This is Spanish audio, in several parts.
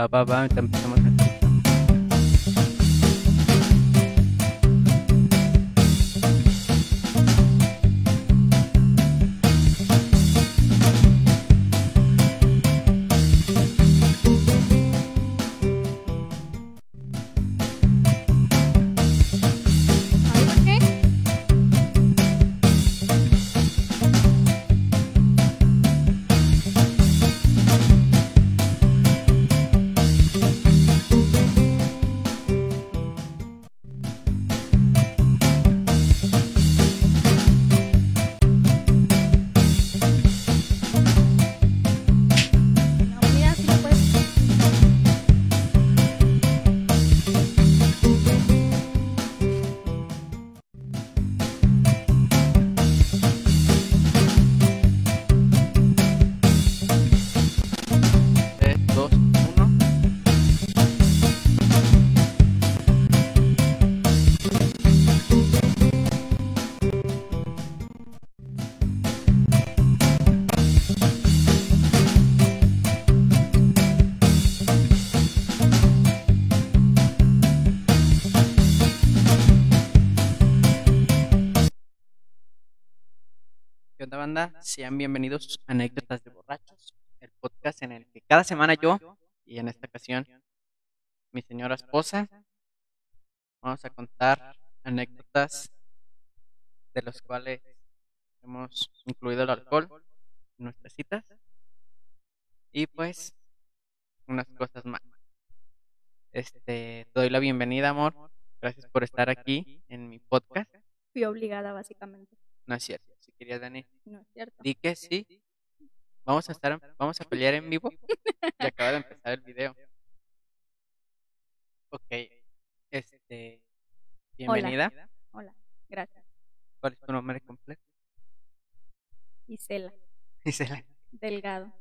Va, va, va, banda? Sean bienvenidos a Anécdotas de Borrachos, el podcast en el que cada semana yo, y en esta ocasión mi señora esposa, vamos a contar anécdotas de los cuales hemos incluido el alcohol en nuestras citas y pues unas cosas más. Este, te doy la bienvenida, amor. Gracias por estar aquí en mi podcast. Fui obligada, básicamente. No es cierto. Si querías, Dani, No es cierto. Di que sí. Vamos a estar, vamos a pelear en vivo. Y acaba de empezar el video. Ok. Este. Bienvenida. Hola, gracias. ¿Cuál es tu nombre completo? Isela, Gisela. delgado.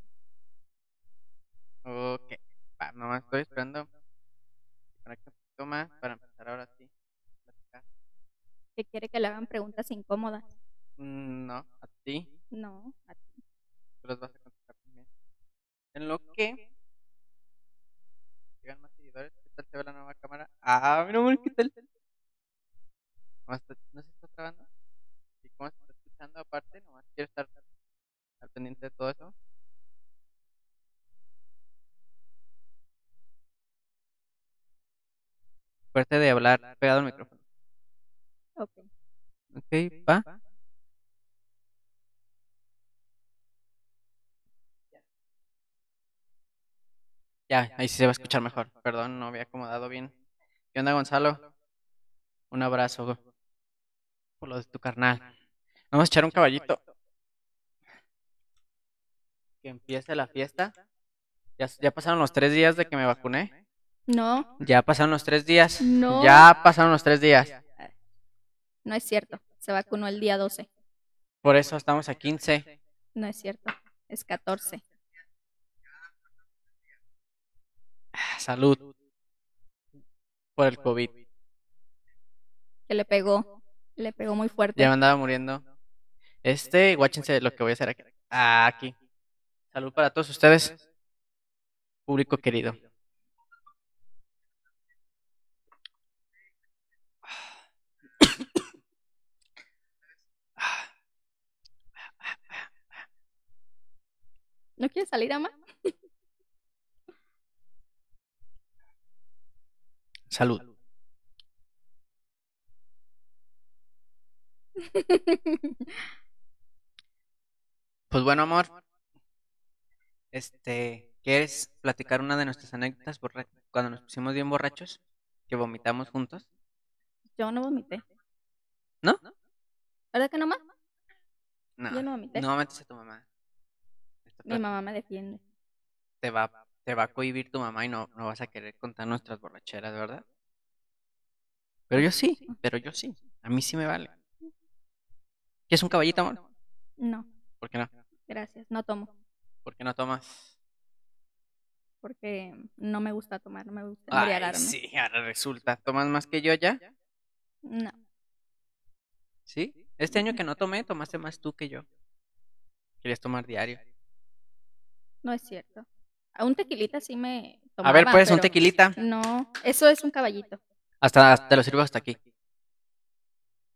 Ok. Va, nomás estoy esperando. Para que más para empezar ahora sí. Que quiere que le hagan preguntas incómodas. Mm, No, a ti. No, a ti. Tú las vas a contestar también. En lo que. Llegan más seguidores. ¿Qué tal se ve la nueva cámara? Ah, mira, amor, ¿qué tal? ¿Cómo está- ¿No se está trabando? ¿Y cómo se está escuchando aparte? Nomás quiero estar al pendiente de todo eso. Fuerte de hablar pegado al micrófono. Ok. Ok, va. Ya, ahí sí se va a escuchar mejor. Perdón, no había acomodado bien. ¿Qué onda, Gonzalo? Un abrazo por lo de tu carnal. Vamos a echar un caballito. Que empiece la fiesta. Ya, ya pasaron los tres días de que me vacuné. No, Ya pasaron los tres días. No. Ya pasaron los tres días. no es cierto. Se vacunó el día 12. Por eso estamos a 15. No es cierto. Es 14. Salud. Por el COVID. Que le pegó. Le pegó muy fuerte. Ya me andaba muriendo. Este, guáchense lo que voy a hacer aquí. Ah, aquí. Salud para todos ustedes. Público querido. ¿No quieres salir, ama? Salud. Pues bueno, amor. Este, ¿quieres platicar una de nuestras anécdotas cuando nos pusimos bien borrachos? Que vomitamos juntos. Yo no vomité. ¿No? ¿Verdad que no, más? No. Yo no vomité. No metes a tu mamá. Mi mamá me defiende. te va, te va a cohibir tu mamá y no, no vas a querer contar nuestras borracheras, ¿verdad? Pero yo sí, pero yo sí. A mí sí me vale. ¿Quieres un caballito, amor? No, ¿Por qué no? gracias. No tomo. ¿Por qué no tomas? Porque no me gusta tomar. No me gusta Ay, embriagarme. sí, ahora resulta. ¿Tomas más que yo ya? No. ¿Sí? Este año que no tomé, tomaste más tú que yo. Querías tomar diario. No es cierto. A un tequilita sí me A ver, tomaba, pues, un tequilita. No, eso es un caballito. Hasta te lo sirvo hasta aquí.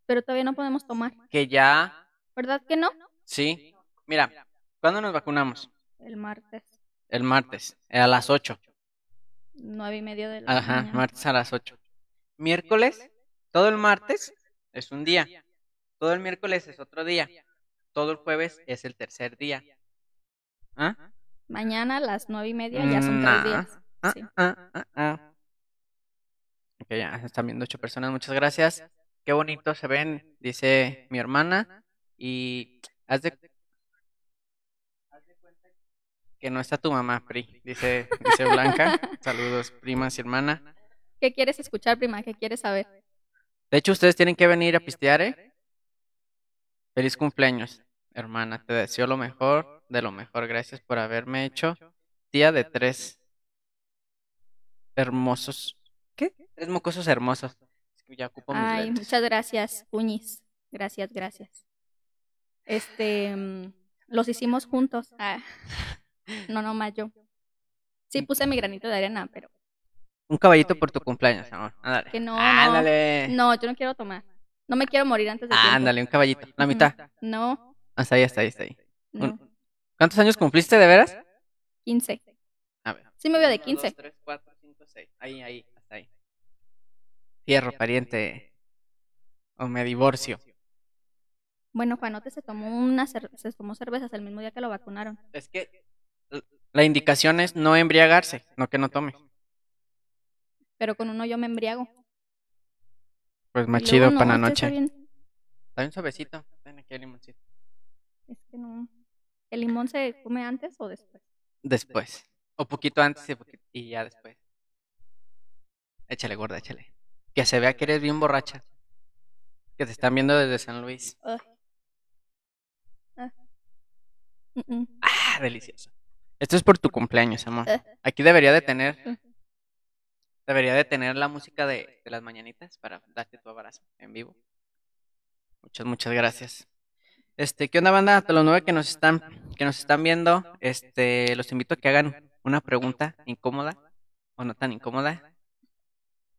Pero todavía no podemos tomar. Que ya, ¿Verdad que no? sí. Mira, ¿cuándo nos vacunamos? El martes. El martes, eh, a las 8. Nueve y media de la Ajá, mañana. martes a las 8. Miércoles, todo el martes es un día. Todo el miércoles es otro día. Todo el jueves es el tercer día. ¿Ah? Mañana a las nueve y media ya son tres Nah. días. Ah, Sí. ah, ah, ah. Ok, ya están viendo ocho personas, muchas gracias. Qué bonito se ven, dice mi hermana. Y haz de, haz de cuenta que no está tu mamá, Pri, dice, dice Blanca. Saludos, primas y hermana. ¿Qué quieres escuchar, prima? ¿Qué quieres saber? De hecho, ustedes tienen que venir a pistear, ¿eh? Feliz cumpleaños, hermana. Te deseo lo mejor, de lo mejor. Gracias por haberme hecho tía de tres hermosos. ¿Qué? Tres mocosos hermosos. Ya ocupo mis Ay, muchas gracias, Cuñis. Gracias, gracias. Este, mm, los hicimos juntos. Ah, no, nomás yo. Sí, puse mi granito de arena, pero Un caballito por tu cumpleaños, amor. Ándale. Que no, no. Ándale. no, yo no quiero tomar. No me quiero morir antes de tiempo. Ándale, un caballito. La mitad. No, Hasta ahí, hasta ahí, hasta ahí. no. Un- ¿Cuántos años cumpliste de veras? 15. A ver. Sí me veo de Uno, 15. dos, tres, cuatro, cinco, seis. Ahí, ahí, hasta ahí. Fierro, pariente. O me divorcio. Bueno, Juanote se tomó una se tomó cervezas el mismo día que lo vacunaron. Es que la indicación es no embriagarse, no que no tomes. Pero con uno yo me embriago. Pues más chido luego, para la no, este está noche. bien- suavecito. Ven aquí el limoncito. Es que no. ¿El limón se come antes o después? Después. O poquito antes y, poquito- y ya después. Échale, gorda, échale. Que se vea que eres bien borracha. Que te están viendo desde San Luis. Ah. Ah, delicioso. Esto es por tu cumpleaños, amor. Ah. Aquí debería de tener. Mm. Debería de tener la música de, de las mañanitas para darte tu abrazo en vivo. Muchas, muchas gracias. Este, ¿qué onda, banda? A los nueve que nos están, que nos están viendo, este, los invito a que hagan una pregunta incómoda o no tan incómoda.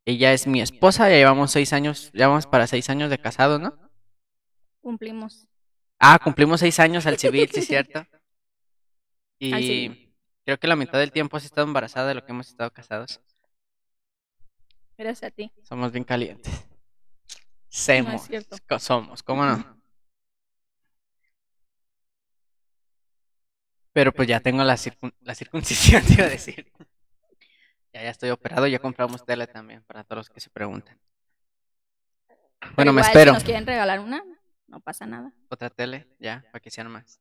Ella es mi esposa, ya llevamos seis años, ya vamos para seis años de casado, ¿no? Cumplimos. Ah, cumplimos seis años al civil, sí es cierto. Y creo que la mitad del tiempo has estado embarazada de lo que hemos estado casados. Gracias a ti. Somos bien calientes. Semos. co- somos, ¿cómo no? Pero pues ya tengo la, circun- la circuncisión, te iba a decir. Ya, ya estoy operado, ya compramos tele también, para todos los que se preguntan. Bueno, me espero. Si nos quieren regalar una, no pasa nada. Otra tele, ya, para que sean más.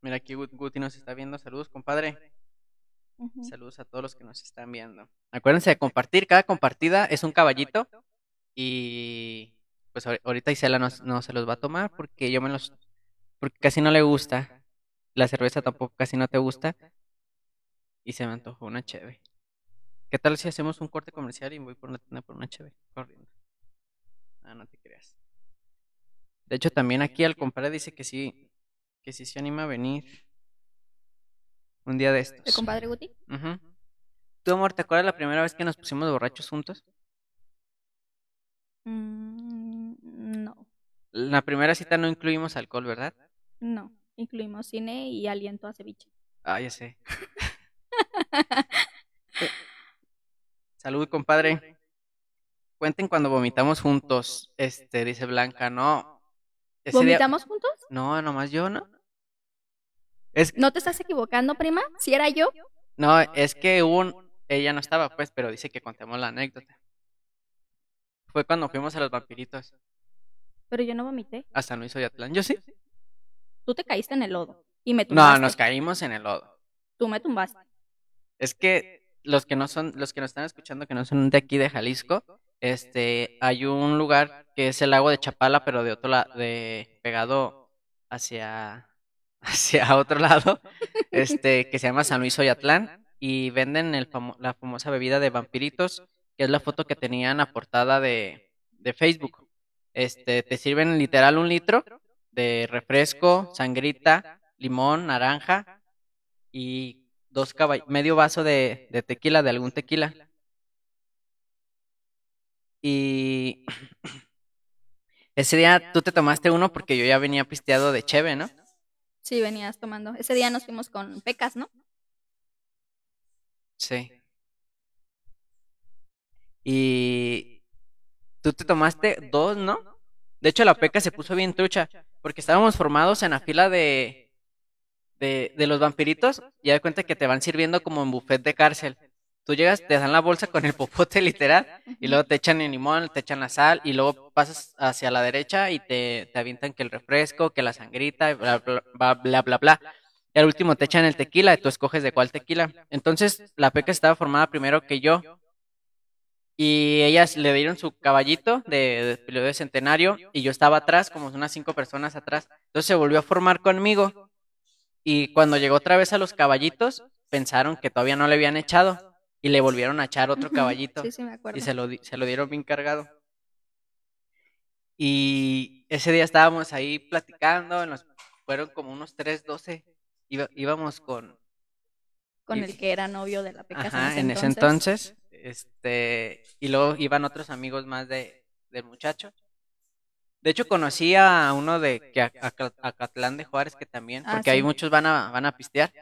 Mira, aquí Gut- Guti nos está viendo. Saludos, compadre. Saludos a todos los que nos están viendo. Acuérdense de compartir, cada compartida es un caballito. Y pues ahori- ahorita Isela no, no se los va a tomar porque yo me los... Porque casi no le gusta. La cerveza tampoco casi no te gusta. Y se me antojó una cheve. ¿Qué tal si hacemos un corte comercial y voy por una tienda por una cheve? Corriendo. Ah, no te creas. De hecho, también aquí al compadre dice que sí, que sí se anima a venir. Un día de ¿De estos. compadre Guti? Ujú. ¿Tú, amor, te acuerdas la primera vez que nos pusimos borrachos juntos? Mm, no, La primera cita no incluimos alcohol, ¿verdad? no. Incluimos cine y aliento a ceviche. Ah, ya sé. Salud, compadre. Cuenten cuando vomitamos juntos, este, dice Blanca, no. Ese día- ¿Vomitamos juntos? No, nomás yo, ¿no? Es, ¿No te estás equivocando, prima? ¿Si era yo? no, es que hubo un, ella no estaba, pues, pero dice que contemos la anécdota. Fue cuando fuimos a los vampiritos, Pero yo no vomité. a San Luis Oyatlán. Yo sí. Tú te caíste en el lodo y me No, tumbaste. nos caímos en el lodo. Tú me tumbaste. Es que los que no son, los que nos están escuchando que no son de aquí de Jalisco, este, hay un lugar que es el lago de Chapala, pero de otro lado, de pegado hacia, hacia otro lado, este, que se llama San Luis Oyatlán, y venden el famo- la famosa bebida de vampiritos, que es la foto que tenían a portada de, de Facebook. Este, te sirven literal un litro de refresco, sangrita, limón, naranja y dos caball- medio vaso de, de tequila, de algún tequila. Y ese día tú te tomaste uno porque yo ya venía pisteado de cheve, ¿no? Sí, venías tomando. Ese día nos fuimos con pecas, ¿no? Sí. Y tú te tomaste dos, ¿no? De hecho, la peca se puso bien trucha, porque estábamos formados en la fila de, de, los vampiritos, y da cuenta que te van sirviendo como en buffet de cárcel. Tú llegas, te dan la bolsa con el popote literal, y luego te echan el limón, te echan la sal, y luego pasas hacia la derecha y te, te avientan que el refresco, que la sangrita, bla, bla, bla, bla, bla. Y al último te echan el tequila y tú escoges de cuál tequila. Entonces, la peca estaba formada primero que yo. Y ellas le dieron su caballito de, de periodo de centenario y yo estaba atrás, como unas cinco personas atrás. Entonces se volvió a formar conmigo. Y cuando llegó otra vez a los caballitos, pensaron que todavía no le habían echado. Y le volvieron a echar otro caballito. Sí, sí, me acuerdo. Y se lo, se lo dieron bien cargado. Y ese día estábamos ahí platicando, fueron como unos 3.12. Iba- íbamos con, Con y- el que era novio de la pecas en ese entonces. Este, y luego iban otros amigos más de, del muchacho. De hecho, conocí a uno de que a, a- Acatlán de Juárez que también, Ah, porque ahí sí. muchos van a, van a pistear.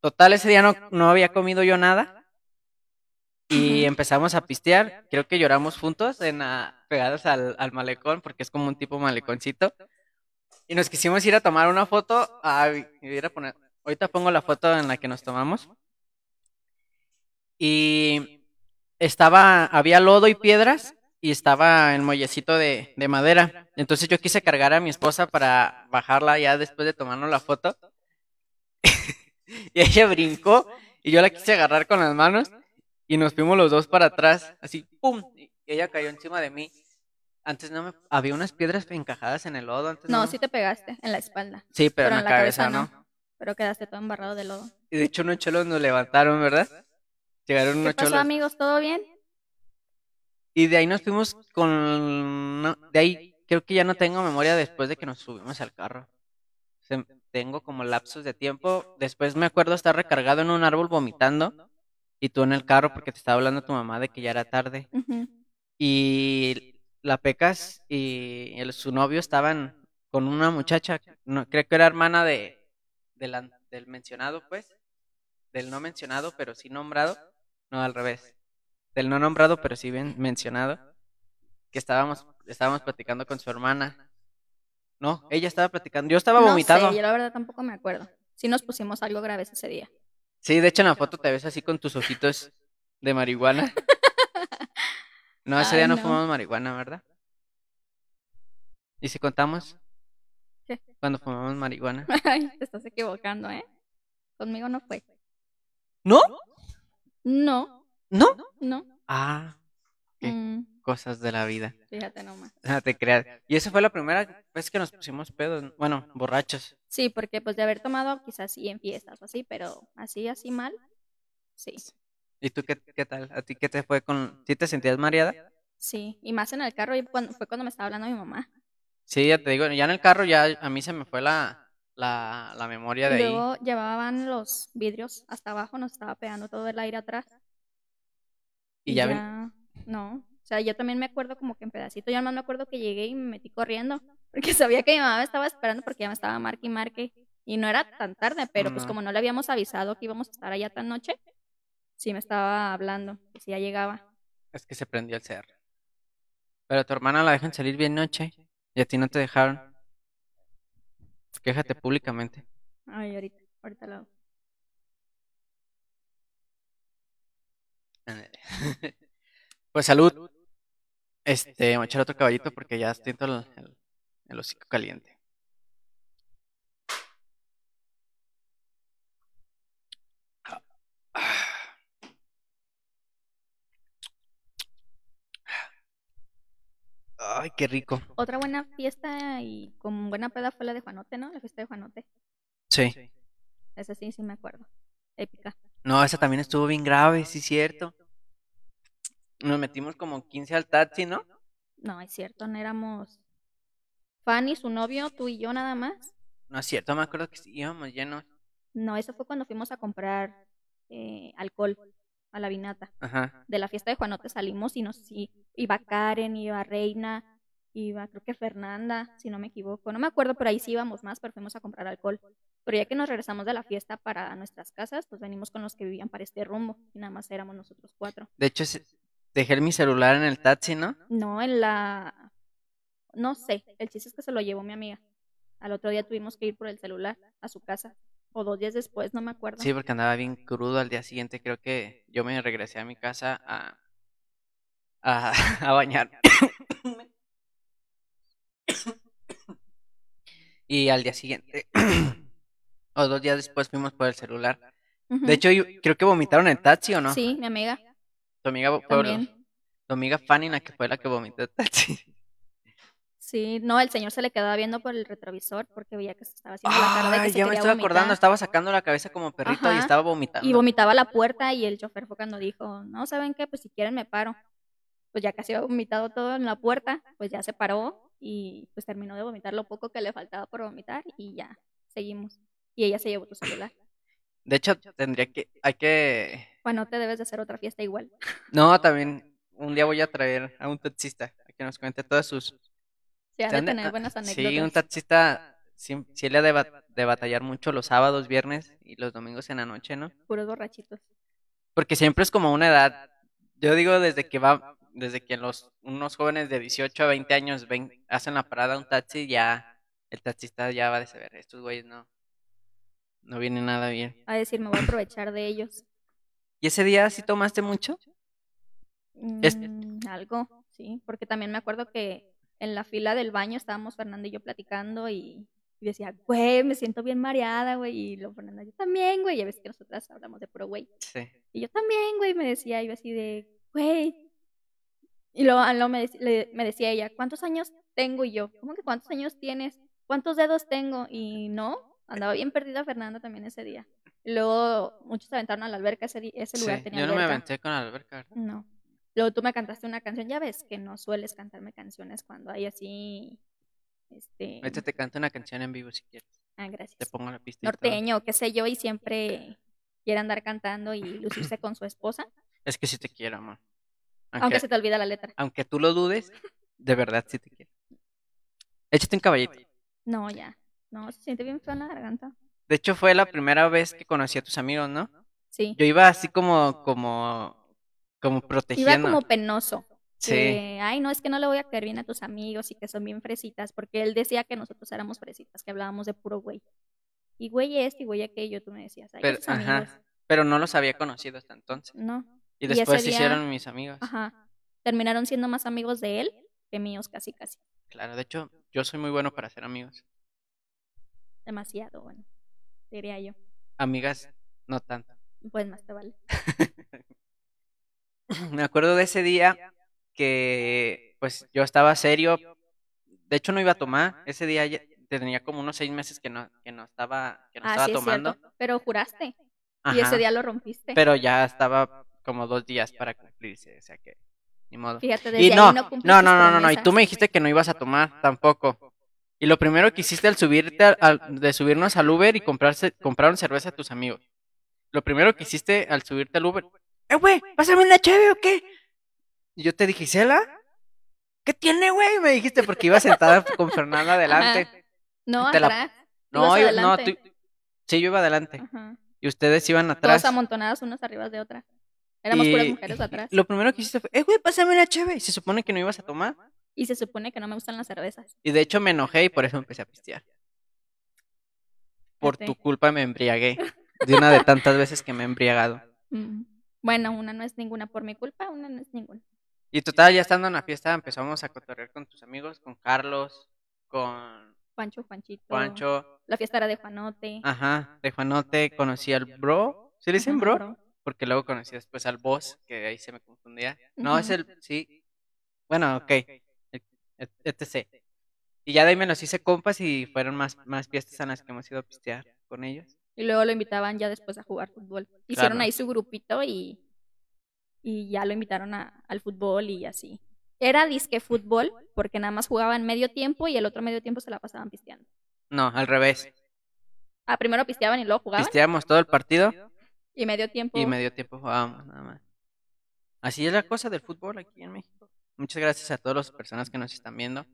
Total, ese día no, no había comido yo nada. Y empezamos a pistear. Creo que lloramos juntos, en la- pegados al, al malecón, porque es como un tipo maleconcito. Y nos quisimos ir a tomar una foto. Ay, voy a poner, ahorita pongo la foto en la que nos tomamos. Y estaba, había lodo y piedras y estaba el muellecito de, de madera. Entonces yo quise cargar a mi esposa para bajarla ya después de tomarnos la foto. y ella brincó y yo la quise agarrar con las manos y nos fuimos los dos para atrás, así, ¡pum! Y ella cayó encima de mí. Antes no me... Había unas piedras encajadas en el lodo. Antes No, no, sí te pegaste en la espalda, Sí, pero, en la, cabeza, no. pero quedaste todo embarrado de lodo. Y de hecho unos cholos nos levantaron, ¿verdad? Llegaron ¿Qué unos pasó, cholos. amigos? ¿Todo bien? Y de ahí nos fuimos con... no, de ahí creo que ya no tengo memoria después de que nos subimos al carro. Se- tengo como lapsos de tiempo. Después me acuerdo estar recargado en un árbol vomitando. Y tú en el carro porque te estaba hablando tu mamá de que ya era tarde. Ujú. Y la Pecas y el- su novio estaban con una muchacha, no, creo que era hermana de, del mencionado, pues. Del no mencionado, pero sí nombrado. No, al revés. Del no nombrado, pero sí bien mencionado. Que estábamos, estábamos platicando con su hermana. No, ella estaba platicando. Yo estaba No vomitado. sé, yo la verdad tampoco me acuerdo. Sí nos pusimos algo graves ese día. Sí, de hecho en la foto te ves así con tus ojitos de marihuana. No, ese Ay, día no, no. fumamos marihuana, ¿verdad? ¿Y si contamos ¿Qué? cuando fumamos marihuana? Ay, te estás equivocando, ¿eh? Conmigo no fue. ¿No? No, ¿No? no. Ah, ¿Qué? Mm, cosas de la vida. fíjate nomás. No te creas. Y esa fue la primera vez que nos pusimos pedos, bueno, borrachos. Sí, porque pues de haber tomado quizás sí en fiestas o así, pero así, así mal, sí. ¿Y tú qué, qué tal? ¿A ti qué te fue con... ¿Sí te sentías mareada? Sí, y más en el carro y cuando, fue cuando me estaba hablando mi mamá. Sí, ya te digo, ya en el carro ya a mí se me fue la, la, la memoria de Y ahí. luego llevaban los vidrios hasta abajo, nos estaba pegando todo el aire atrás. Y ya ven- No, o sea, yo también me acuerdo como que en pedacito, yo no me acuerdo que llegué y me metí corriendo, porque sabía que mi mamá me estaba esperando porque ya me estaba marque y marque. Y no era tan tarde, pero pues como no le habíamos avisado que íbamos a estar allá tan noche, sí me estaba hablando, que sí ya llegaba. Es que se prendió el cerro. Pero a tu hermana la dejan salir bien noche y a ti no te dejaron. Quéjate públicamente. Ay, ahorita, ahorita lo hago. Pues salud. Este, voy a echar otro caballito porque ya siento el, el, el hocico caliente. Ay, qué rico. Otra buena fiesta y con buena peda fue la de Juanote, ¿no? La fiesta de Juanote. Sí. Esa sí, sí me acuerdo. Épica. No, esa también estuvo bien grave, sí, cierto. Nos metimos como 15 al taxi, ¿no? No, es cierto, no éramos Fanny, su novio, tú y yo nada más. No es cierto, me acuerdo que sí íbamos llenos. No, eso fue cuando fuimos a comprar eh, alcohol a la vinata. Ajá. De la fiesta de Juanote salimos y nos sí, iba Karen, iba Reina, iba creo que Fernanda, si no me equivoco. No me acuerdo, pero ahí sí íbamos más, pero fuimos a comprar alcohol. Pero ya que nos regresamos de la fiesta para nuestras casas, pues venimos con los que vivían para este rumbo y nada más éramos nosotros cuatro. De hecho, dejé mi celular en el taxi, ¿no? No, en la... No sé, el chiste es que se lo llevó mi amiga. Al otro día tuvimos que ir por el celular a su casa. O dos días después, no me acuerdo. Sí, porque andaba bien crudo al día siguiente. Creo que yo me regresé a mi casa a, a, a bañar. Y al día siguiente, o dos días después, fuimos por el celular. De hecho, yo creo que vomitaron en el taxi, ¿o no? Sí, mi amiga Tu amiga, también. tu amiga Fanny, la que fue la que vomitó el taxi. Sí, no, el señor se le quedaba viendo por el retrovisor porque veía que se estaba haciendo la cara de que se ya me estoy acordando, estaba sacando la cabeza como perrito y estaba vomitando. Y vomitaba la puerta y el chofer fue cuando dijo, no, ¿saben qué? Pues si quieren me paro. Pues ya casi había vomitado todo en la puerta, pues ya se paró y pues terminó de vomitar lo poco que le faltaba por vomitar y ya, seguimos. Y ella se llevó tu celular. De hecho, tendría que, hay que, Bueno, te debes de hacer otra fiesta igual. no, también, un día voy a traer a un taxista a que nos cuente todas sus... Han se de tener ah, buenas Sí, un anécdotas. taxista, sí, sí le ha de, de batallar mucho los sábados, viernes y los domingos en la noche, ¿no? Puros borrachitos. Porque siempre es como una edad, yo digo desde que va, desde que los, unos jóvenes de 18 a 20 años ven, hacen la parada a un taxi, ya, el taxista ya va de saber, estos güeyes no, no vienen nada bien. A decir, me voy a aprovechar de ellos. ¿Y ese día sí tomaste mucho? Mm, algo, sí, porque también me acuerdo que en la fila del baño estábamos Fernanda y yo platicando y, y decía, güey, me siento bien mareada, güey, y luego Fernanda, yo también, güey, y a veces que nosotras hablamos de puro güey, Sí. y yo también, güey, me decía, yo así de, güey, y luego, luego me, dec- le- me decía ella, ¿cuántos años tengo? Y yo, ¿cómo que cuántos años tienes? ¿Cuántos dedos tengo? Y no, andaba bien perdida Fernanda también ese día. Y luego muchos se aventaron a la alberca, ese, ese lugar Sí, tenía yo no me aventé con la alberca, ¿verdad? No. Luego tú me cantaste una canción, ya ves que no sueles cantarme canciones cuando hay así, este, Ahorita te canto una canción en vivo si quieres. ah, Te gracias, pongo la pista. norteño, qué sé yo, y siempre quiere andar cantando y lucirse con su esposa, Es que sí te quiero, amor. Aunque Aunque, se te olvida la letra. aunque tú lo dudes, de verdad sí te quiero. Échate un caballito. No, ya, no, se siente bien feo en la garganta. De hecho, fue la primera vez que conocí a tus amigos, ¿no? Sí, Yo iba así como, como, como iba protegiendo. como penoso. Sí, que, ay, no, es que no le voy a caer bien a tus amigos y que son bien fresitas, porque él decía que nosotros éramos fresitas, que hablábamos de puro güey. Y güey este y güey aquello, tú me decías, ay, pero, ajá, pero no los había conocido hasta entonces. No, Y después se hicieron mis amigos. Ajá. Terminaron siendo más amigos de él que míos, casi, casi. Claro, de hecho, yo soy muy bueno para hacer amigos. Demasiado, bueno, diría yo. Amigas, no tanto. Pues más te vale. Me acuerdo de ese día que pues yo estaba serio. De hecho no iba a tomar. Ese día ya tenía como unos seis meses que no, que no estaba, que no ah, estaba sí, tomando. Pero juraste. Y ese día lo rompiste. Pero ya estaba como dos días para cumplirse, o sea que ni modo. Fíjate, Y desde no, ahí no no, no, no, no, no, y tú me dijiste que no ibas a tomar tampoco. Y lo primero que hiciste al subirte al, al- de subirnos al Uber y comprarse, compraron cerveza a tus amigos. Lo primero que hiciste al subirte al Uber, eh, güey, pásame una cheve o qué? Y yo te dije, ¿Cela? ¿Qué tiene, güey? Me dijiste porque iba sentada con Fernanda adelante. No, te la- atrás. No, yo- no, tú- sí, yo iba adelante. Ajá. Y ustedes iban atrás. Todas amontonadas unas arriba de otras. Éramos puras mujeres atrás. Lo primero que hiciste fue, eh, güey, pásame una cheve. Y se supone que no ibas a tomar. Y se supone que no me gustan las cervezas. Y de hecho me enojé y por eso empecé a pistear. Por tu culpa me embriagué. De una de tantas veces que me he embriagado. Mm. Bueno, una no es ninguna por mi culpa, una no es ninguna. Y total, ya estando en la fiesta empezamos a cotorrear con tus amigos, con Carlos, con Juancho, Juanchito. Juancho. La fiesta era de Juanote. Ajá, de Juanote conocí al bro. ¿Sí le dicen bro? Porque luego conocí después al boss, que ahí se me confundía. No, es el, sí. Bueno, ok. E- et- etc. Y ya de ahí me los hice compas y fueron más, más fiestas en las que hemos ido a pistear con ellos. Y luego lo invitaban ya después a jugar fútbol. Hicieron Claro. ahí su grupito y, y ya lo invitaron a- al fútbol y así. Era disque fútbol porque nada más jugaban medio tiempo y el otro medio tiempo se la pasaban pisteando. No, al revés. Ah, primero pisteaban y luego jugaban. Pisteamos todo el partido Y medio tiempo. y medio tiempo jugábamos nada más. Así es la cosa del fútbol aquí en México. Muchas gracias a todas las personas que nos están viendo.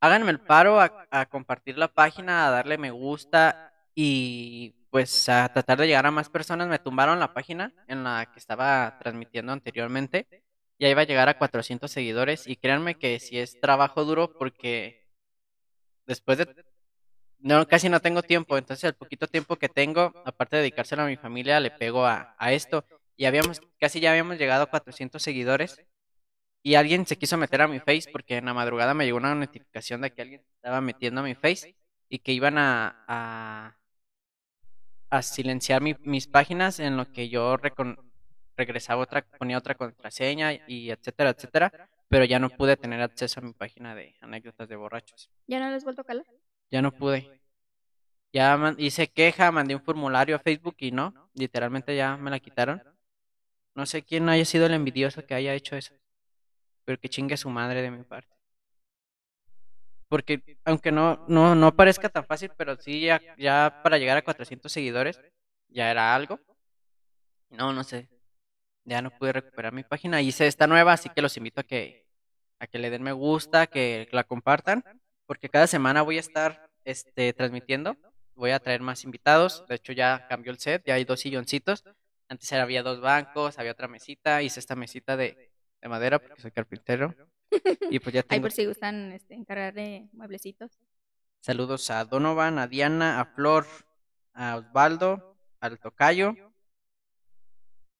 Háganme el paro a, a compartir la página, a darle me gusta y pues a tratar de llegar a más personas. Me tumbaron la página en la que estaba transmitiendo anteriormente. Ya iba a llegar a 400 seguidores y créanme que si es trabajo duro porque después de no casi no tengo tiempo, entonces el poquito tiempo que tengo, aparte de dedicárselo a mi familia, le pego a, a esto y habíamos casi ya habíamos llegado a 400 seguidores y alguien se quiso meter a mi face porque en la madrugada me llegó una notificación de que alguien estaba metiendo a mi face y que iban a, a, silenciar mi- mis páginas en lo que yo regresaba otra, ponía otra contraseña y etcétera, etcétera, pero ya no pude tener acceso a mi página de anécdotas de borrachos. ¿Ya no les vuelto a calar? Ya no pude. Ya hice queja, mandé un formulario a Facebook y no, literalmente ya me la quitaron. No sé quién haya sido el envidioso que haya hecho eso, pero que chingue su madre de mi parte. Porque aunque no, no, no parezca tan fácil, pero sí ya, ya para llegar a 400 seguidores ya era algo. No, no sé. Ya no pude recuperar mi página. Hice esta nueva, así que los invito a que, a que le den me gusta, que la compartan, porque cada semana voy a estar este, transmitiendo. Voy a traer más invitados. De hecho, ya cambió el set, ya hay dos silloncitos. Antes había dos bancos, había otra mesita. Hice esta mesita de, de madera porque soy carpintero. Y pues ya Ahí tengo por si gustan este, encargar de mueblecitos. saludos a Donovan, a Diana, a Flor, a Osvaldo, al Tocayo,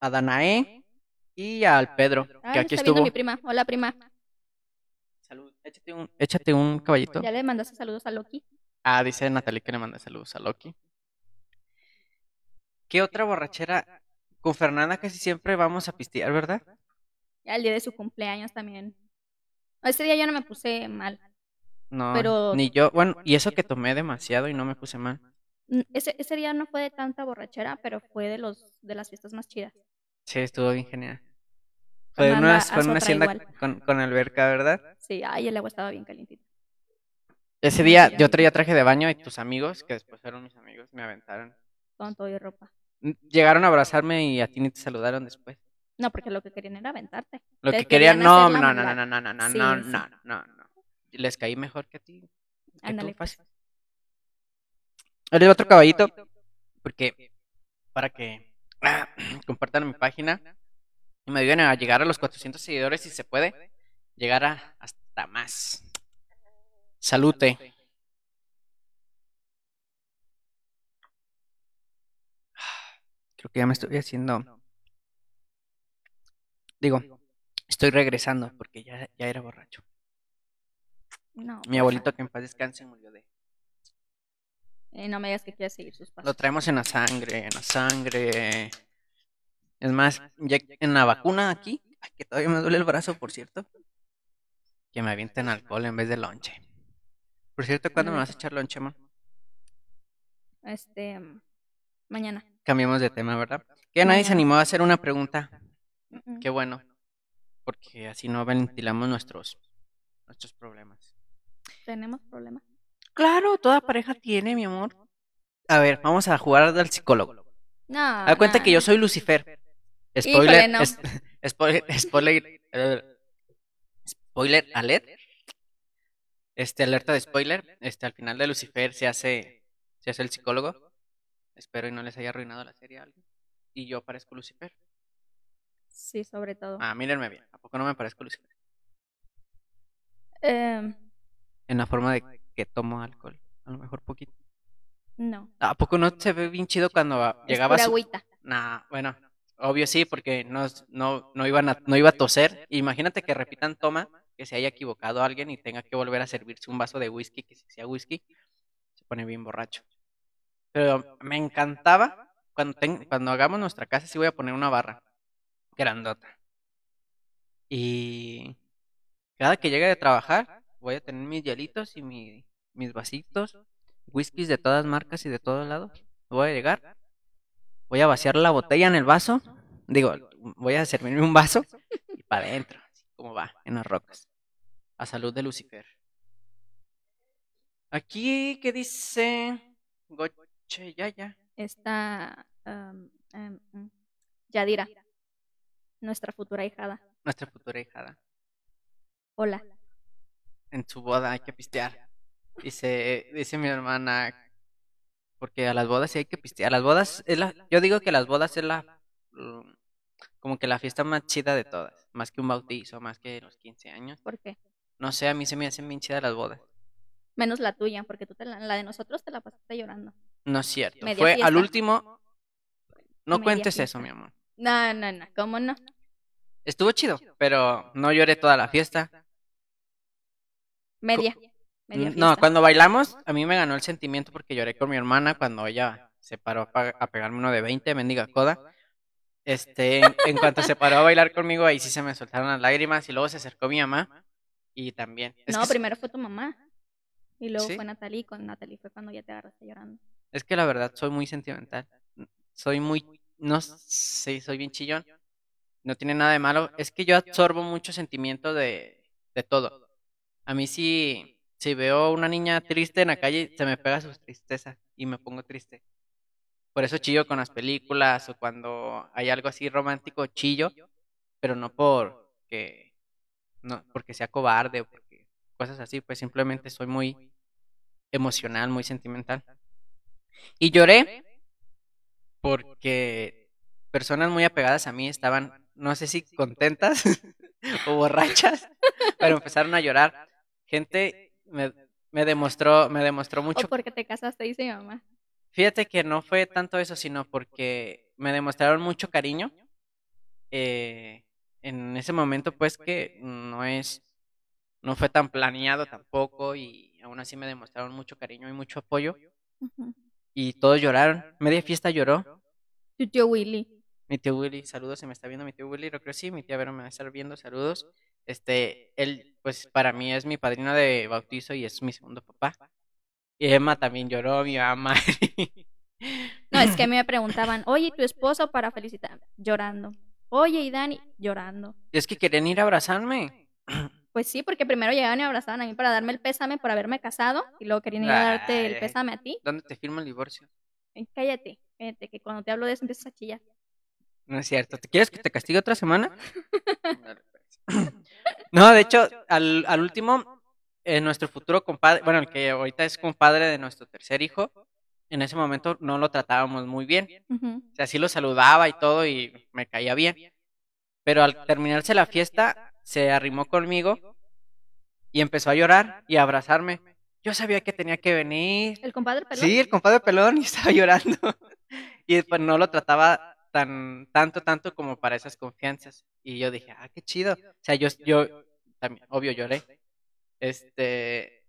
a Danae y al Pedro, Ah, que aquí está estuvo. mi prima. Hola, prima. Échate un, échate un caballito. ¿Ya le mandaste saludos a Loki? Ah, dice Natalie que le manda saludos a Loki. ¿Qué otra borrachera? Con Fernanda casi siempre vamos a pistear, ¿verdad? Ya el día de su cumpleaños también. Ese día yo no me puse mal. No, Pero- ni yo. Bueno, y eso que tomé demasiado y no me puse mal. Mm, Ese, ese día no fue de tanta borrachera, pero fue de los de las fiestas más chidas. Sí, estuvo bien genial. Fue en una, en una hacienda con, con alberca, ¿verdad? Sí, ay, el agua estaba bien calientita. Ese día yo traía traje de baño y tus amigos, que después fueron mis amigos, me aventaron. Con todo y ropa. Llegaron a abrazarme y a ti ni te saludaron después. No, porque lo que querían era aventarte. Lo que querían, querían no, no, no, no, no, no, no, Sí, no, sí. no, no, no. Les caí mejor que a ti. Ándale, pues. fácil. Haré otro caballito, porque para que compartan mi página y me ayuden a llegar a los 400 seguidores si se puede, llegar a hasta más. Salute. Creo que ya me estoy haciendo. Digo, estoy regresando porque ya, ya era borracho. No, Mi pues, abuelito que en paz descanse murió de. eh, no me digas que quieres seguir sus pasos. Lo traemos en la sangre, en la sangre. Es más, ya en la vacuna aquí, que todavía me duele el brazo, por cierto, que me avienten alcohol en vez de lonche. Por cierto, ¿cuándo me vas a echar lonche, man? Este, mañana. Cambiemos de tema, ¿verdad? Que nadie se animó a hacer una pregunta. Qué bueno, porque así no ventilamos nuestros, nuestros problemas. ¿Tenemos problemas? Claro, toda pareja tiene, mi amor. A ver, vamos a jugar al psicólogo. No. Da cuenta no, que yo soy Lucifer. Híjole, Spoiler, no. es- spoiler, spoiler, eh, spoiler alert. Este alerta de spoiler. Este al final de Lucifer se hace, se hace el psicólogo. Espero y no les haya arruinado la serie a alguien. Y yo parezco Lucifer. Sí, sobre todo. Ah, mírenme bien. ¿A poco no me parezco Lucifer? Em, En la forma de que tomo alcohol. A lo mejor poquito. no. ¿A poco no se ve bien chido cuando Es llegaba pura su- agüita. Nah, bueno, obvio sí, porque no, no, no, iban a, no iba a toser. Imagínate que repitan toma, que se haya equivocado alguien y tenga que volver a servirse un vaso de whisky, que si sea whisky, se pone bien borracho. Pero me encantaba, cuando, cuando hagamos nuestra casa, sí voy a poner una barra grandota. Y cada que llegue de trabajar, voy a tener mis hielitos y mi- mis vasitos, whiskies de todas marcas y de todos lados. Voy a llegar, voy a vaciar la botella en el vaso, digo, voy a servirme un vaso y para adentro, así como va, en las rocas. A salud de Lucifer. Aquí, ¿qué dice? Gocha Che, ya, ya. Está am, mm, Yadira, nuestra futura hijada. Nuestra futura hijada. Hola. En su boda hay que pistear. Dice, dice mi hermana, porque a las bodas sí hay que pistear. Las bodas es la, yo digo que las bodas es la, como que la fiesta más chida de todas. Más que un bautizo, más que los 15 años. ¿Por qué? No sé, a mí se me hacen bien chidas las bodas. Menos la tuya, porque tú te la, la de nosotros te la pasaste llorando. No es cierto. Media Fue al último. No Media cuentes fiesta. eso, mi amor. No, no, no, ¿cómo no? Estuvo chido, pero no lloré toda la fiesta. Media. No, cuando bailamos, a mí me ganó el sentimiento porque lloré con mi hermana cuando ella se paró a, pegarme uno de 20, mendiga coda. Este, en, cuanto se paró a bailar conmigo, ahí sí se me soltaron las lágrimas y luego se acercó mi mamá y también. Es, No, primero fue tu mamá. Y luego ¿Sí? fue Natalie, y con Natalie fue cuando ya te agarraste llorando. es que la verdad soy muy sentimental. Soy muy, no sé, soy bien chillón. No tiene nada de malo. Es que yo absorbo mucho sentimiento de, de todo. A mí sí, si veo una niña triste en la calle, se me pega su tristeza y me pongo triste. Por eso chillo con las películas o cuando hay algo así romántico, chillo, pero no porque, no, porque sea cobarde o porque cosas así, pues simplemente soy muy emocional, muy sentimental. Y lloré porque personas muy apegadas a mí estaban, no sé si contentas o borrachas, pero empezaron a llorar. Gente me, me demostró, me demostró mucho O porque te casaste, dice mi mamá. Fíjate que no fue tanto eso, sino porque me demostraron mucho cariño. eh, en ese momento, pues que no es, no fue tan planeado tampoco y aún así me demostraron mucho cariño y mucho apoyo y todos lloraron. Media fiesta lloró. Tu tío Willy. Mi tío Willy, saludos, se me está viendo mi tío Willy, creo que sí, mi tía Vero me va a estar viendo, saludos. Este, él, pues para mí es mi padrino de bautizo y es mi segundo papá. Y Emma también lloró, mi mamá. No, es que a mí me preguntaban, oye, ¿y tu esposo para felicitar? Llorando. Oye, y Dani, llorando. Y es que querían ir a abrazarme. Pues sí, porque primero llegaban y abrazaban a mí para darme el pésame por haberme casado y luego querían ir a darte el pésame a ti. ¿Dónde te firma el divorcio? Ay, Cállate, cállate, que cuando te hablo de eso empiezas a chillar. No es cierto. ¿Te quieres que te castigue otra semana? No, de hecho, al, al último, eh, nuestro futuro compadre, bueno, el que ahorita es compadre de nuestro tercer hijo, en ese momento no lo tratábamos muy bien. O sea, sí lo saludaba y todo y me caía bien. Pero al terminarse la fiesta, se arrimó conmigo y empezó a llorar y a abrazarme. Yo sabía que tenía que venir. El compadre pelón. Sí, el compadre pelón y estaba llorando. Y pues no lo trataba tan, tanto, tanto como para esas confianzas. Y yo dije, ah, qué chido. O sea, yo, yo también, obvio, lloré. Este.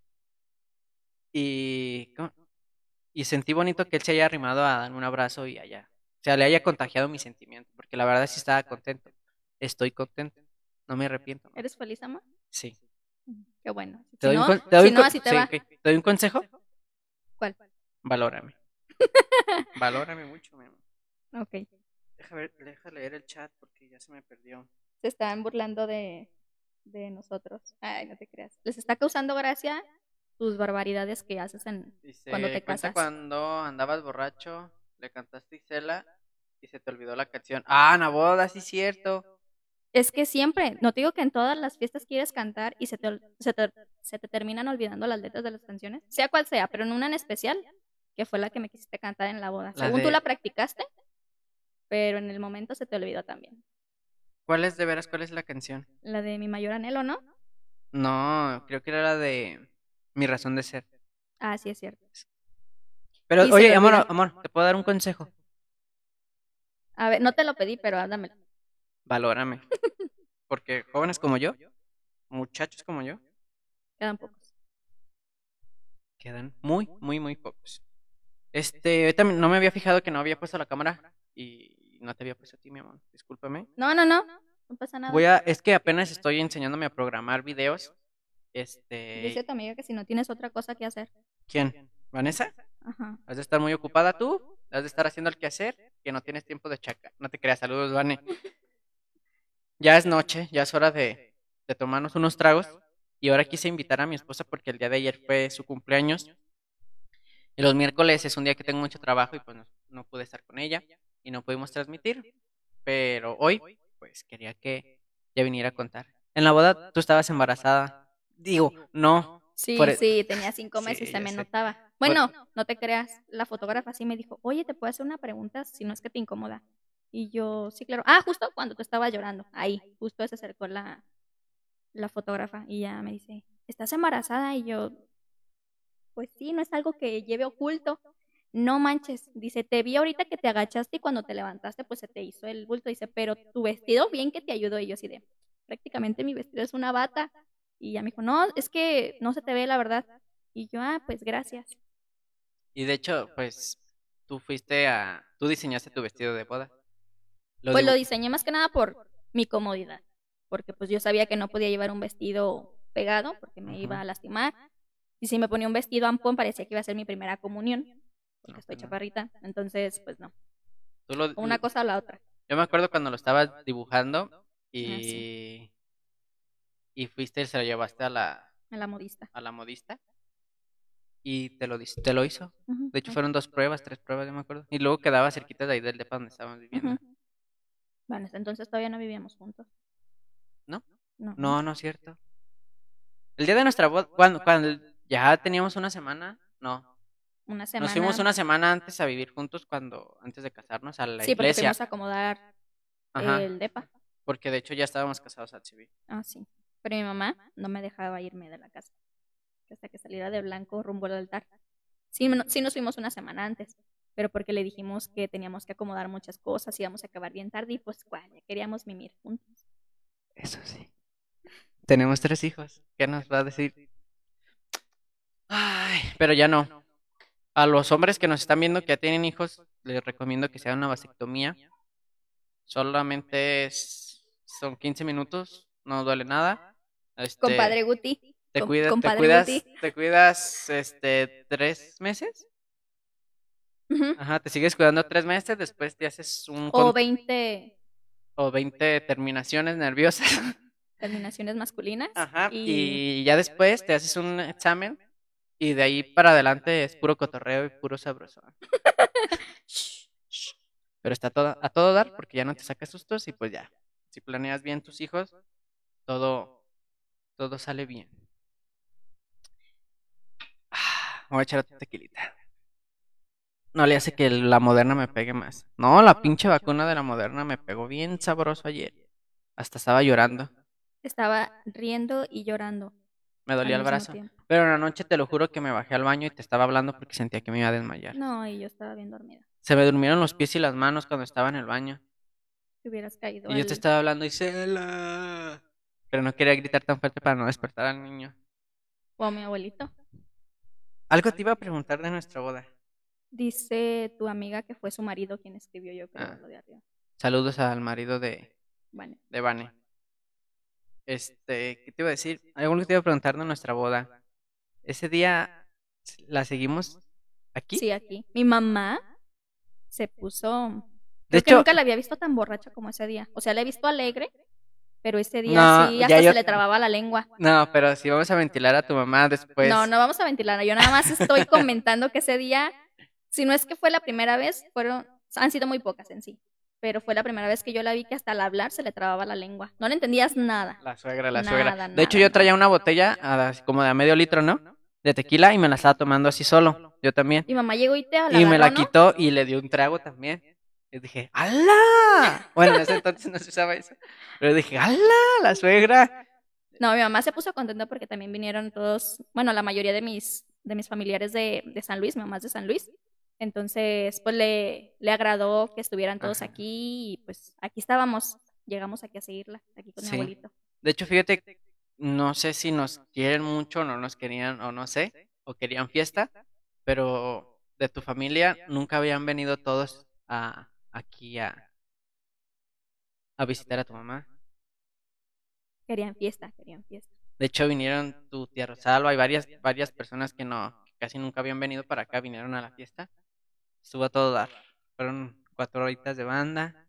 Y. ¿cómo? Y sentí bonito que él se haya arrimado a darme un abrazo y allá. O sea, le haya contagiado mi sentimiento. Porque la verdad sí estaba contento. Estoy contento. No me arrepiento. ¿Eres feliz, amor? Sí. Qué bueno. ¿Te doy, no, un, con- te doy si un no, con- así te sí, va. ok. ¿Te doy un consejo? ¿Cuál? Valórame. Valórame mucho, mi amor. Ok. Deja, ver, deja leer el chat porque ya se me perdió. Se están burlando de, de nosotros. Ay, no te creas. Les está causando gracia tus barbaridades que haces en... Dice, Cuando te "Cuenta casas". cuando andabas borracho, le cantaste Isela y se te olvidó la canción. Ah, en la boda, sí es cierto. Es que siempre, no te digo que en todas las fiestas quieres cantar y se te, se te, se te terminan olvidando las letras de las canciones, sea cual sea, pero en una en especial, que fue la que me quisiste cantar en la boda. La Según tú la practicaste, pero en el momento se te olvidó también. ¿Cuál es de veras? ¿Cuál es la canción? La de mi mayor anhelo, ¿no? No, creo que era la de Mi razón de ser. Ah, sí, es cierto. Pero, Y oye, amor, amor, ¿te puedo dar un consejo? A ver, no te lo pedí, pero dámelo. Valórame. Porque jóvenes como yo, muchachos como yo, Quedan pocos. quedan muy, muy, muy pocos. Este, ahorita no me había fijado que no había puesto la cámara y no te había puesto a ti, mi amor. Discúlpame. No, no, no. No pasa nada. Voy a, es que apenas estoy enseñándome a programar videos. Este, Dice tu amiga que si no tienes otra cosa que hacer. ¿quién? ¿Vanessa? Ajá. ¿Has de estar muy ocupada tú? ¿Has de estar haciendo el quehacer? Que no tienes tiempo de chaca. No te creas, saludos, Vane. Ya es noche, ya es hora de, de tomarnos unos tragos. Y ahora quise invitar a mi esposa porque el día de ayer fue su cumpleaños. Y los miércoles es un día que tengo mucho trabajo y pues no, no pude estar con ella y no pudimos transmitir. Pero hoy, pues quería que ya viniera a contar. En la boda tú estabas embarazada. Digo, no. Sí, por e- sí, tenía cinco Sí, meses, ya se me sé. notaba. Bueno, no te creas, la fotógrafa sí me dijo, oye, ¿te puedo hacer una pregunta si no es que te incomoda? Y yo, sí, claro. Ah, justo cuando tú estabas llorando, ahí, justo se acercó la, la fotógrafa y ya me dice, ¿estás embarazada? Y yo, pues sí, no es algo que lleve oculto. No manches, dice, te vi ahorita que te agachaste y cuando te levantaste, pues se te hizo el bulto. Dice, pero tu vestido bien que te ayudó. Y yo así de, prácticamente mi vestido es una bata. Y ya me dijo, no, es que no se te ve la verdad. Y yo, ah, pues gracias. Y de hecho, pues tú fuiste a... Tú diseñaste tu vestido de boda. Lo Pues lo diseñé más que nada por mi comodidad. Porque pues yo sabía que no podía llevar un vestido pegado porque me iba a lastimar. Y si me ponía un vestido ampón parecía que iba a ser mi primera comunión. Porque No, estoy no. chaparrita. Entonces, pues no. tú lo- Una cosa o la otra. Yo me acuerdo cuando lo estabas dibujando y... Ah, sí. Y fuiste y se lo llevaste a la, A la modista. a la modista. Y te lo, dis- te lo hizo. De hecho, fueron dos pruebas, tres pruebas, yo me acuerdo. Y luego quedaba cerquita de ahí del depa donde estábamos viviendo. Bueno, entonces todavía no vivíamos juntos. ¿No? No. No, no es cierto. El día de nuestra boda, cuando, cuando ya teníamos una semana, no. Una semana. Nos fuimos una semana antes a vivir juntos cuando, antes de casarnos a la Sí, porque iglesia. fuimos a acomodar Ajá. el depa. Porque de hecho ya estábamos casados al civil. Ah, sí. Pero mi mamá no me dejaba irme de la casa. Hasta que saliera de blanco rumbo al altar. Sí, no- sí nos fuimos una semana antes. Pero porque le dijimos que teníamos que acomodar muchas cosas, íbamos a acabar bien tarde y pues cuál, ya queríamos mimir juntos. Eso sí. Tenemos tres hijos. ¿Qué nos va a decir? Ay, pero ya no. A los hombres que nos están viendo que ya tienen hijos, les recomiendo que se hagan una vasectomía. Solamente es- son 15 minutos, no duele nada. Este, Compadre Guti. te, cuida- te cuidas, Guti. te cuidas este tres meses. Ajá, te sigues cuidando tres meses, después te haces un O con- 20 o 20 terminaciones nerviosas. terminaciones masculinas. Ajá, y y ya después te haces un examen y de ahí para adelante es puro cotorreo y puro sabroso. Pero está todo, a todo dar porque ya no te sacas sustos y pues ya. Si planeas bien tus hijos, todo, todo sale bien. Ah, Voy a echar otra tequilita. No le hace que la moderna me pegue más. No, la pinche vacuna de la moderna me pegó bien sabroso ayer. Hasta estaba llorando. estaba riendo y llorando. Me dolía el brazo. tiempo. Pero en la noche te lo juro que me bajé al baño y te estaba hablando porque sentía que me iba a desmayar. No, y yo estaba bien dormida. Se me durmieron los pies y las manos cuando estaba en el baño. Te hubieras caído. Y yo te estaba hablando y Cela. Pero no quería gritar tan fuerte para no despertar al niño. O a mi abuelito. Algo te iba a preguntar de nuestra boda. Dice tu amiga que fue su marido quien escribió yo creo Ah. lo de arriba. Saludos al marido de, Vale. de Vane. Este, ¿qué te iba a decir? Algo que te iba a preguntar de nuestra boda. Ese día la seguimos aquí. Sí, aquí. Mi mamá se puso. de Creo que hecho, nunca la había visto tan borracha como ese día. O sea, la he visto alegre, pero ese día No, sí, hasta yo- se le trababa la lengua. no, pero si vamos a ventilar a tu mamá después. No, no vamos a ventilar. Yo nada más estoy comentando que ese día, si no es que fue la primera vez, fueron, han sido muy pocas en sí. Pero fue la primera vez que yo la vi que hasta al hablar se le trababa la lengua. No le entendías nada. La suegra, la Nada, suegra. nada, De hecho, yo traía una botella a- como de a medio litro, ¿no? De tequila y me la estaba tomando así solo. Yo también. Mi mamá llegó y te la Y me la quitó y le dio un trago también. Y dije, ¡Hala! Bueno, en ese entonces no se usaba eso. Pero dije, ¡Hala! La suegra. No, mi mamá se puso contenta porque también vinieron todos, bueno, la mayoría de mis, de mis familiares de, de San Luis, mi mamá es de San Luis. Entonces, pues le, le agradó que estuvieran todos Ajá. aquí y pues aquí estábamos. Llegamos aquí a seguirla, aquí con Sí. mi abuelito. De hecho, fíjate, no sé si nos quieren mucho o no nos querían, o no sé, o querían fiesta, pero de tu familia nunca habían venido todos a, aquí a, a visitar a tu mamá. Querían fiesta, querían fiesta. De hecho, vinieron tu tía Rosalba y varias, varias personas que no, que casi nunca habían venido para acá, vinieron a la fiesta. Estuvo a todo dar. Fueron cuatro horitas de banda.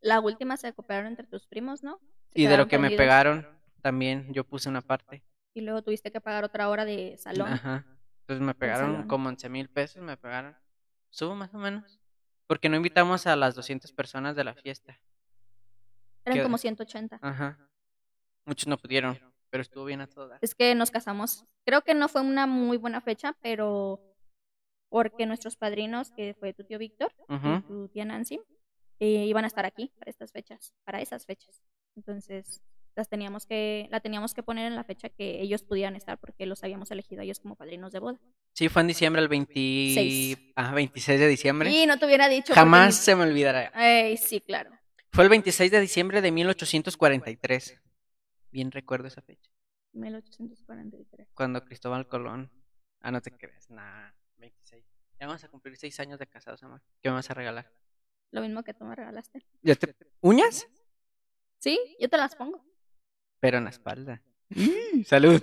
La última se cooperaron entre tus primos, ¿no? Se Y de lo que me pegaron, también yo puse una parte. Y luego tuviste que pagar otra hora de salón. Ajá. Pues me pegaron como 11 mil pesos, me pegaron. Subo más o menos. Porque no invitamos a las 200 personas de la fiesta. Eran como 180. Ajá. Muchos no pudieron, pero estuvo bien a todas. Es que nos casamos. Creo que no fue una muy buena fecha, pero porque nuestros padrinos, que fue tu tío Víctor y tu tía Nancy, eh, iban a estar aquí para estas fechas, para esas fechas. Entonces, las teníamos que, la teníamos que poner en la fecha que ellos pudieran estar porque los habíamos elegido a ellos como padrinos de boda. Sí, fue en diciembre, el 20... Seis. ah, 26 de diciembre. Y no te hubiera dicho. Jamás se me olvidará. Ey, sí, claro. Fue el 26 de diciembre de 1843. Bien recuerdo esa fecha. 1843. Cuando Cristóbal Colón. Ah, no te creas. Nah, 26. Ya vamos a cumplir 6 años de casados, amor. ¿Qué me vas a regalar? Lo mismo que tú me regalaste. ¿Ya te... ¿Uñas? Sí, yo te las pongo. Pero en la espalda. Salud.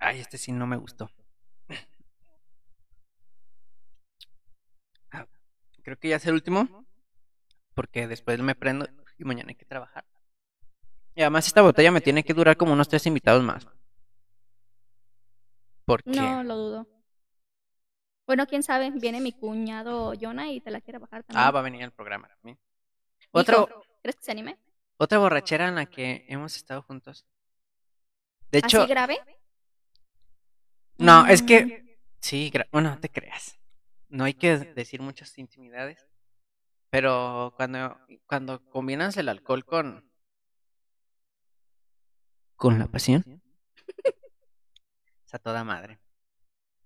Ay, este sí no me gustó. Ah, Creo que ya es el último. Porque después me prendo y mañana hay que trabajar. Y además esta botella me tiene que durar como unos tres invitados más. ¿Por qué? No, lo dudo. Bueno, quién sabe, viene mi cuñado Jonah y te la quiere bajar también. Ah, va a venir al programa también. Otro, ¿Crees que se anime? otra borrachera en la que hemos estado juntos. De hecho, ¿Así grave? no, es Mm, que sí, gra- bueno, no te creas. No hay que decir muchas intimidades. Pero cuando, cuando combinas el alcohol con con la pasión, es a toda madre.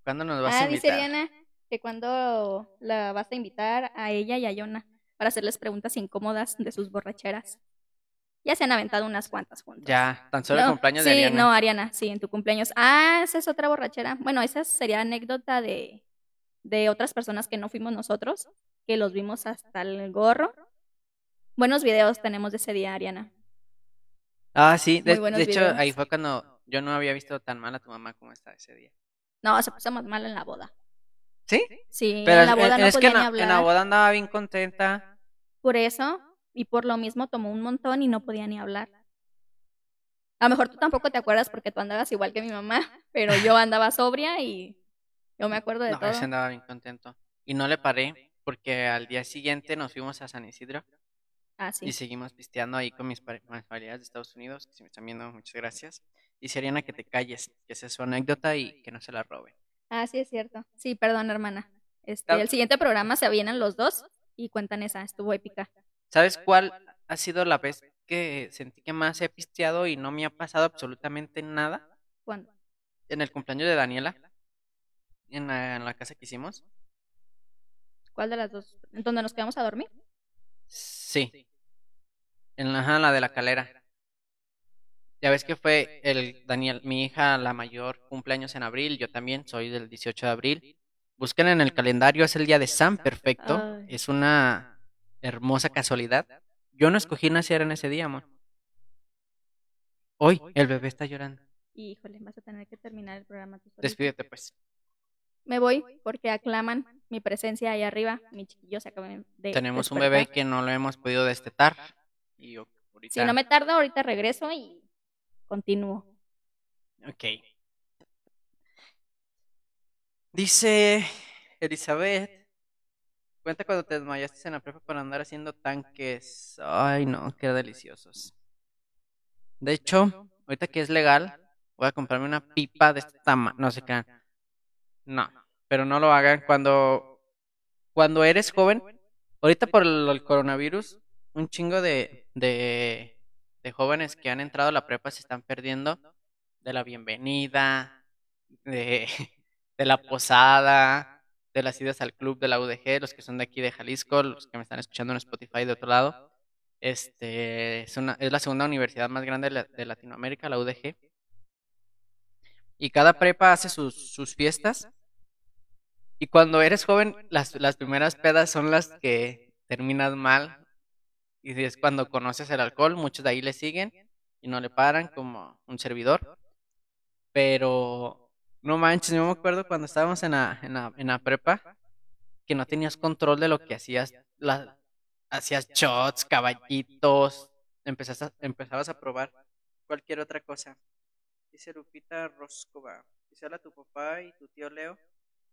¿Cuándo nos vas a Ah, dice invitar? Diana que cuando la vas a invitar a ella y a Jonah para hacerles preguntas incómodas de sus borracheras. Ya se han aventado unas cuantas juntas. Ya, tan solo el No, cumpleaños sí, de Ariana. no, Ariana, sí, en tu cumpleaños. Ah, esa es otra borrachera. Bueno, esa sería anécdota de, de otras personas que no fuimos nosotros, que los vimos hasta el gorro. Buenos videos tenemos de ese día, Ariana. Ah, sí, de, de hecho videos. ahí fue cuando yo no había visto tan mal a tu mamá como está ese día. No, se puso más mal en la boda. ¿Sí? Sí, Pero en la es- boda no es que podía en ni la, en la hablar. boda andaba bien contenta. Por eso, y por lo mismo tomó un montón y no podía ni hablar. A lo mejor tú tampoco te acuerdas porque tú andabas igual que mi mamá, pero yo andaba sobria y yo me acuerdo de No, todo. andaba bien contento. Y no le paré porque al día siguiente nos fuimos a San Isidro Ah, sí. y seguimos pisteando ahí con mis, mis familiares de Estados Unidos, que si me están viendo, muchas gracias. Dice Ariana que te calles, que esa es su anécdota y que no se la robe. Ah, sí, es cierto. Sí, perdón, hermana. Este, el siguiente programa se vienen los dos y cuentan esa, estuvo épica. ¿Sabes cuál ha sido la vez que sentí que más he pisteado y no me ha pasado absolutamente nada? ¿Cuándo? En el cumpleaños de Daniela, en la, en la casa que hicimos. ¿Cuál de las dos? ¿En ¿Dónde nos quedamos a dormir? Sí. En la, la de la calera. Ya ves que fue el Daniel, mi hija, la mayor, cumpleaños en abril, yo también soy del 18 de abril. Busquen en el calendario, es el día de San Perfecto. Ay. Es una hermosa casualidad. Yo no escogí nacer en ese día, amor. Hoy el bebé está llorando. Híjole, vas a tener que terminar el programa tú. Despídete, pues. Me voy porque aclaman mi presencia ahí arriba. Mi chiquillo se acaba de Tenemos un bebé que no lo hemos podido destetar. Y yo, ahorita... Si no me tardo, ahorita regreso y continúo. Ok. Dice Elizabeth, cuenta cuando te desmayaste en la prepa por andar haciendo tanques. Ay, no, qué deliciosos. De hecho, ahorita que es legal, voy a comprarme una pipa de este tamaño. No sé qué. No, pero no lo hagan cuando cuando eres joven. Ahorita por el coronavirus, un chingo de, de de jóvenes que han entrado a la prepa se están perdiendo de la bienvenida, de, de la posada, de las idas al club de la UDG, los que son de aquí de Jalisco, los que me están escuchando en Spotify de otro lado. Este es la segunda universidad más grande de, la- de Latinoamérica, la UDG. Y cada prepa hace sus, sus fiestas. Y cuando eres joven, las, las primeras pedas son las que terminas mal. Y es cuando conoces el alcohol, muchos de ahí le siguen y no le paran como un servidor. Pero no manches, yo me acuerdo cuando estábamos en la, en la, en la prepa que no tenías control de lo que hacías. Hacías shots, caballitos, empezaste a- empezabas a probar cualquier otra cosa. Dice Lupita Roscova. Quizá tu papá y tu tío Leo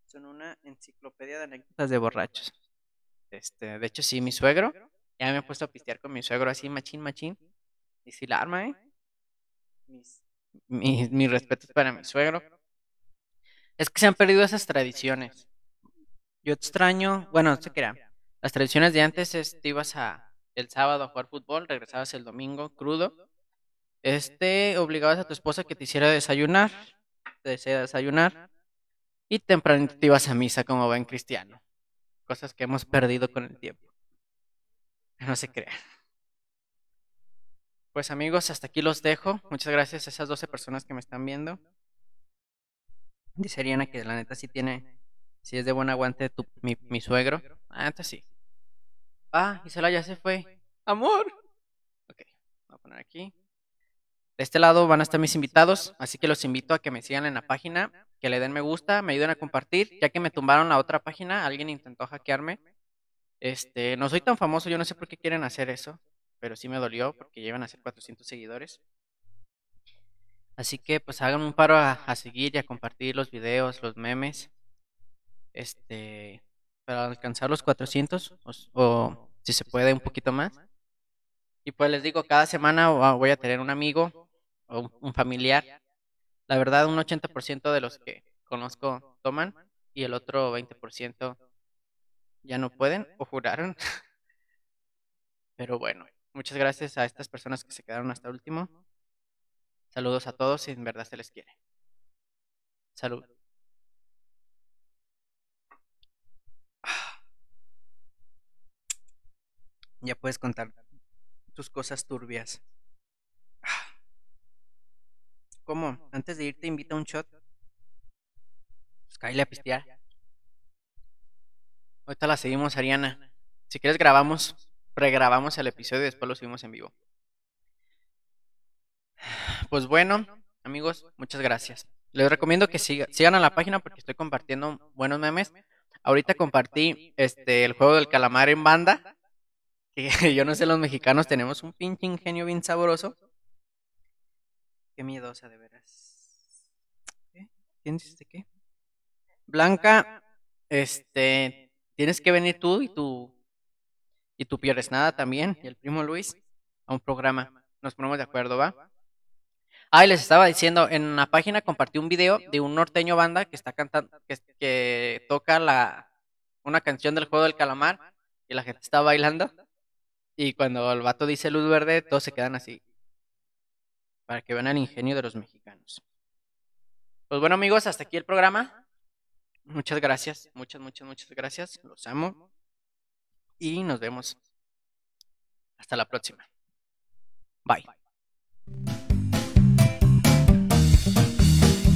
son una enciclopedia de anécdotas de borrachos. Este, de hecho, sí, mi suegro. Ya me he puesto a pistear con mi suegro así, machín, machín. Y si la arma, ¿eh? Mis, mis, mis respetos para mi suegro. Es que se han perdido esas tradiciones. Yo extraño, bueno, no sé qué era. Las tradiciones de antes es te ibas a el sábado a jugar fútbol, regresabas el domingo crudo. Este obligabas a tu esposa que te hiciera desayunar, te hiciera desayunar y temprano te ibas a misa como buen cristiano. Cosas que hemos perdido con el tiempo. No se crean. Pues amigos, hasta aquí los dejo. Muchas gracias a esas 12 personas que me están viendo. Dice Ariana que la neta sí tiene, si es de buen aguante tu, mi, mi suegro. Ah, entonces sí. Ah, Isela ya se fue. Amor. Ok, voy a poner aquí. De este lado van a estar mis invitados, así que los invito a que me sigan en la página, que le den me gusta, me ayuden a compartir, ya que me tumbaron la otra página, alguien intentó hackearme. Este, no soy tan famoso, yo no sé por qué quieren hacer eso, pero sí me dolió porque llevan a ser 400 seguidores. Así que pues hagan un paro a, seguir y a compartir los videos, los memes. Este, para alcanzar los 400 o, si se puede un poquito más. Y pues les digo, cada semana voy a tener un amigo o un familiar. La verdad, un 80% de los que conozco toman y el otro 20% ya no pueden o juraron. Pero bueno, muchas gracias a estas personas que se quedaron hasta último. Saludos a todos y en verdad se les quiere. Salud. Ya puedes contar tus cosas turbias. ¿Cómo? Antes de irte invita a un shot. Pues cállale a pistear. Ahorita la seguimos, Ariana. Si quieres grabamos, pregrabamos el episodio y después lo subimos en vivo. Pues bueno, amigos, muchas gracias. Les recomiendo que sigan a la página porque estoy compartiendo buenos memes. Ahorita compartí este el juego del calamar en banda. Que yo no sé, los mexicanos tenemos un pinche ingenio bien sabroso. Qué miedosa, de veras. ¿Qué? ¿Quién dice qué? Blanca, este, tienes que venir tú y tu y tu pierdes nada también y el primo Luis a un programa. Nos ponemos de acuerdo, ¿va? Ah, les estaba diciendo, en la página compartí un video de un norteño banda que está cantando, que, toca la una canción del juego del calamar y la gente está bailando. Y cuando el vato dice luz verde, todos se quedan así. Para que vean el ingenio de los mexicanos. Pues bueno amigos, hasta aquí el programa. Muchas gracias, muchas, muchas, muchas gracias. Los amo. Y nos vemos. Hasta la próxima. Bye.